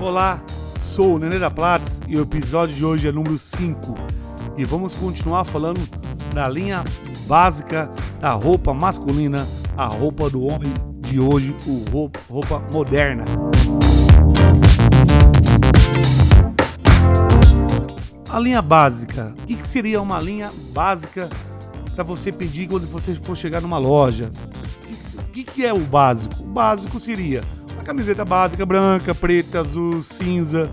Olá, sou o Nenê da Platts e o episódio de hoje é número 5. E vamos continuar falando da linha básica da roupa masculina, a roupa do homem de hoje, o roupa, roupa moderna. A linha básica. O que, que seria uma linha básica para você pedir quando você for chegar numa loja? O que, que, que é o básico? O básico seria uma camiseta básica branca, preta, azul, cinza,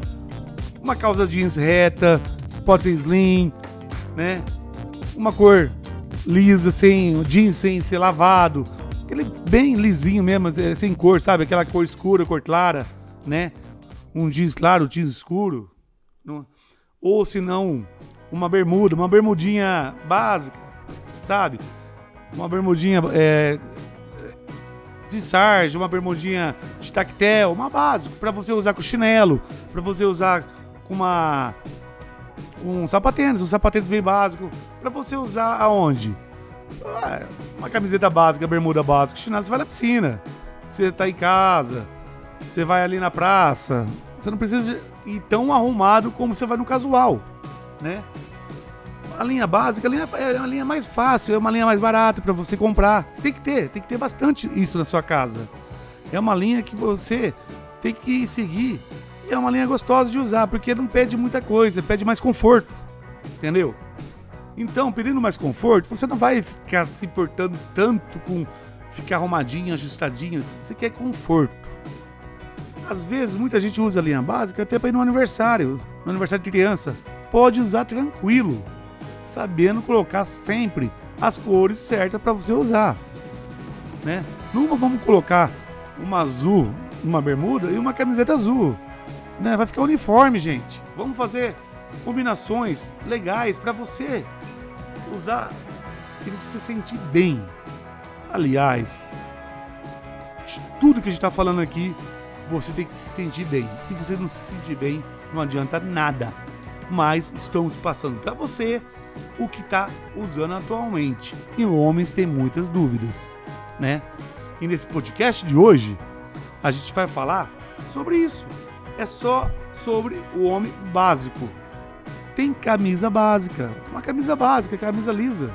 uma calça jeans reta, pode ser slim, né? Uma cor lisa, sem jeans sem ser lavado, aquele bem lisinho mesmo, é, sem cor, sabe? Aquela cor escura, cor clara, né? Um jeans claro, jeans escuro. Ou se não, uma bermuda, uma bermudinha básica, sabe? Uma bermudinha é, de sarja, uma bermudinha de tactel, uma básico, para você usar com chinelo, para você usar com uma com um sapatênis, um sapatênis bem básico, para você usar aonde? Ah, uma camiseta básica, bermuda básica, chinelo, você vai na piscina. Você tá em casa, você vai ali na praça. Você não precisa ir tão arrumado como você vai no casual, né? A linha básica a linha, é uma linha mais fácil, é uma linha mais barata para você comprar. Você tem que ter, tem que ter bastante isso na sua casa. É uma linha que você tem que seguir. E é uma linha gostosa de usar, porque não pede muita coisa, pede mais conforto. Entendeu? Então, pedindo mais conforto, você não vai ficar se importando tanto com ficar arrumadinho, ajustadinho. Você quer conforto. Às vezes, muita gente usa a linha básica até para ir no aniversário, no aniversário de criança. Pode usar tranquilo, sabendo colocar sempre as cores certas para você usar. Né? Numa vamos colocar uma azul, uma bermuda e uma camiseta azul. Né? Vai ficar uniforme, gente. Vamos fazer combinações legais para você usar e você se sentir bem. Aliás, de tudo que a gente está falando aqui, você tem que se sentir bem. Se você não se sentir bem, não adianta nada. Mas estamos passando para você o que está usando atualmente. E homens têm muitas dúvidas, né? E nesse podcast de hoje, a gente vai falar sobre isso. É só sobre o homem básico tem camisa básica. Uma camisa básica, camisa lisa.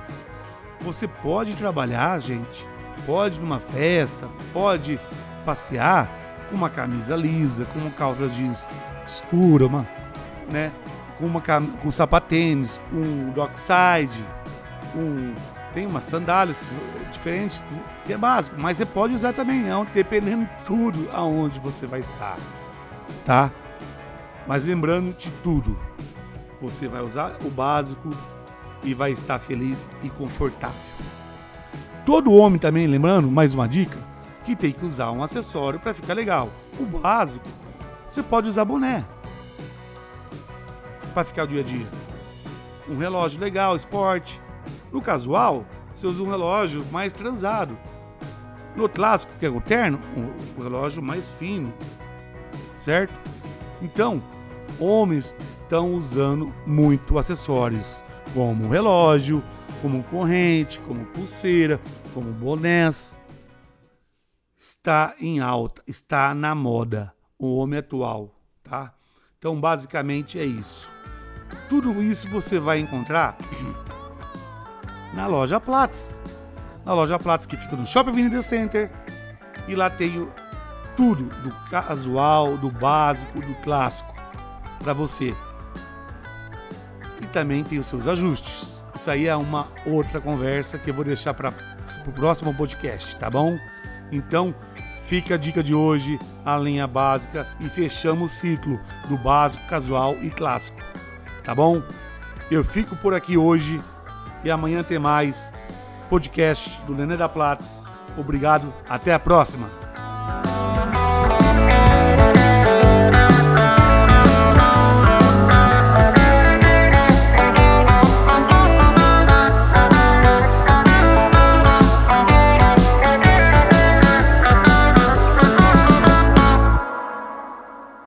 Você pode trabalhar, gente. Pode numa festa, pode passear com uma camisa lisa, com uma calça jeans escura, uma, né? Com uma com sapatênis, com dockside, tem umas sandálias diferentes que é básico, mas você pode usar também, é dependendo tudo aonde você vai estar, tá? Mas lembrando de tudo, você vai usar o básico e vai estar feliz e confortável. Todo homem também, lembrando, mais uma dica, que tem que usar um acessório para ficar legal. O básico, você pode usar boné para ficar o dia a dia. Um relógio legal, esporte. No casual, você usa um relógio mais transado. No clássico, que é o terno, o relógio mais fino, certo? Então, homens estão usando muito acessórios, como relógio, como corrente, como pulseira, como bonés. Está em alta, está na moda o homem atual, tá? Então, basicamente é isso. Tudo isso você vai encontrar na loja Platts. Na loja Platts que fica no Shopping Avenida Center. E lá tem tudo do casual, do básico, do clássico para você. E também tem os seus ajustes. Isso aí é uma outra conversa que eu vou deixar para o próximo podcast, tá bom? Então, fica a dica de hoje, a linha básica e fechamos o ciclo do básico, casual e clássico. Tá bom? Eu fico por aqui hoje e amanhã tem mais podcast do Nenê da Platts. Obrigado, até a próxima.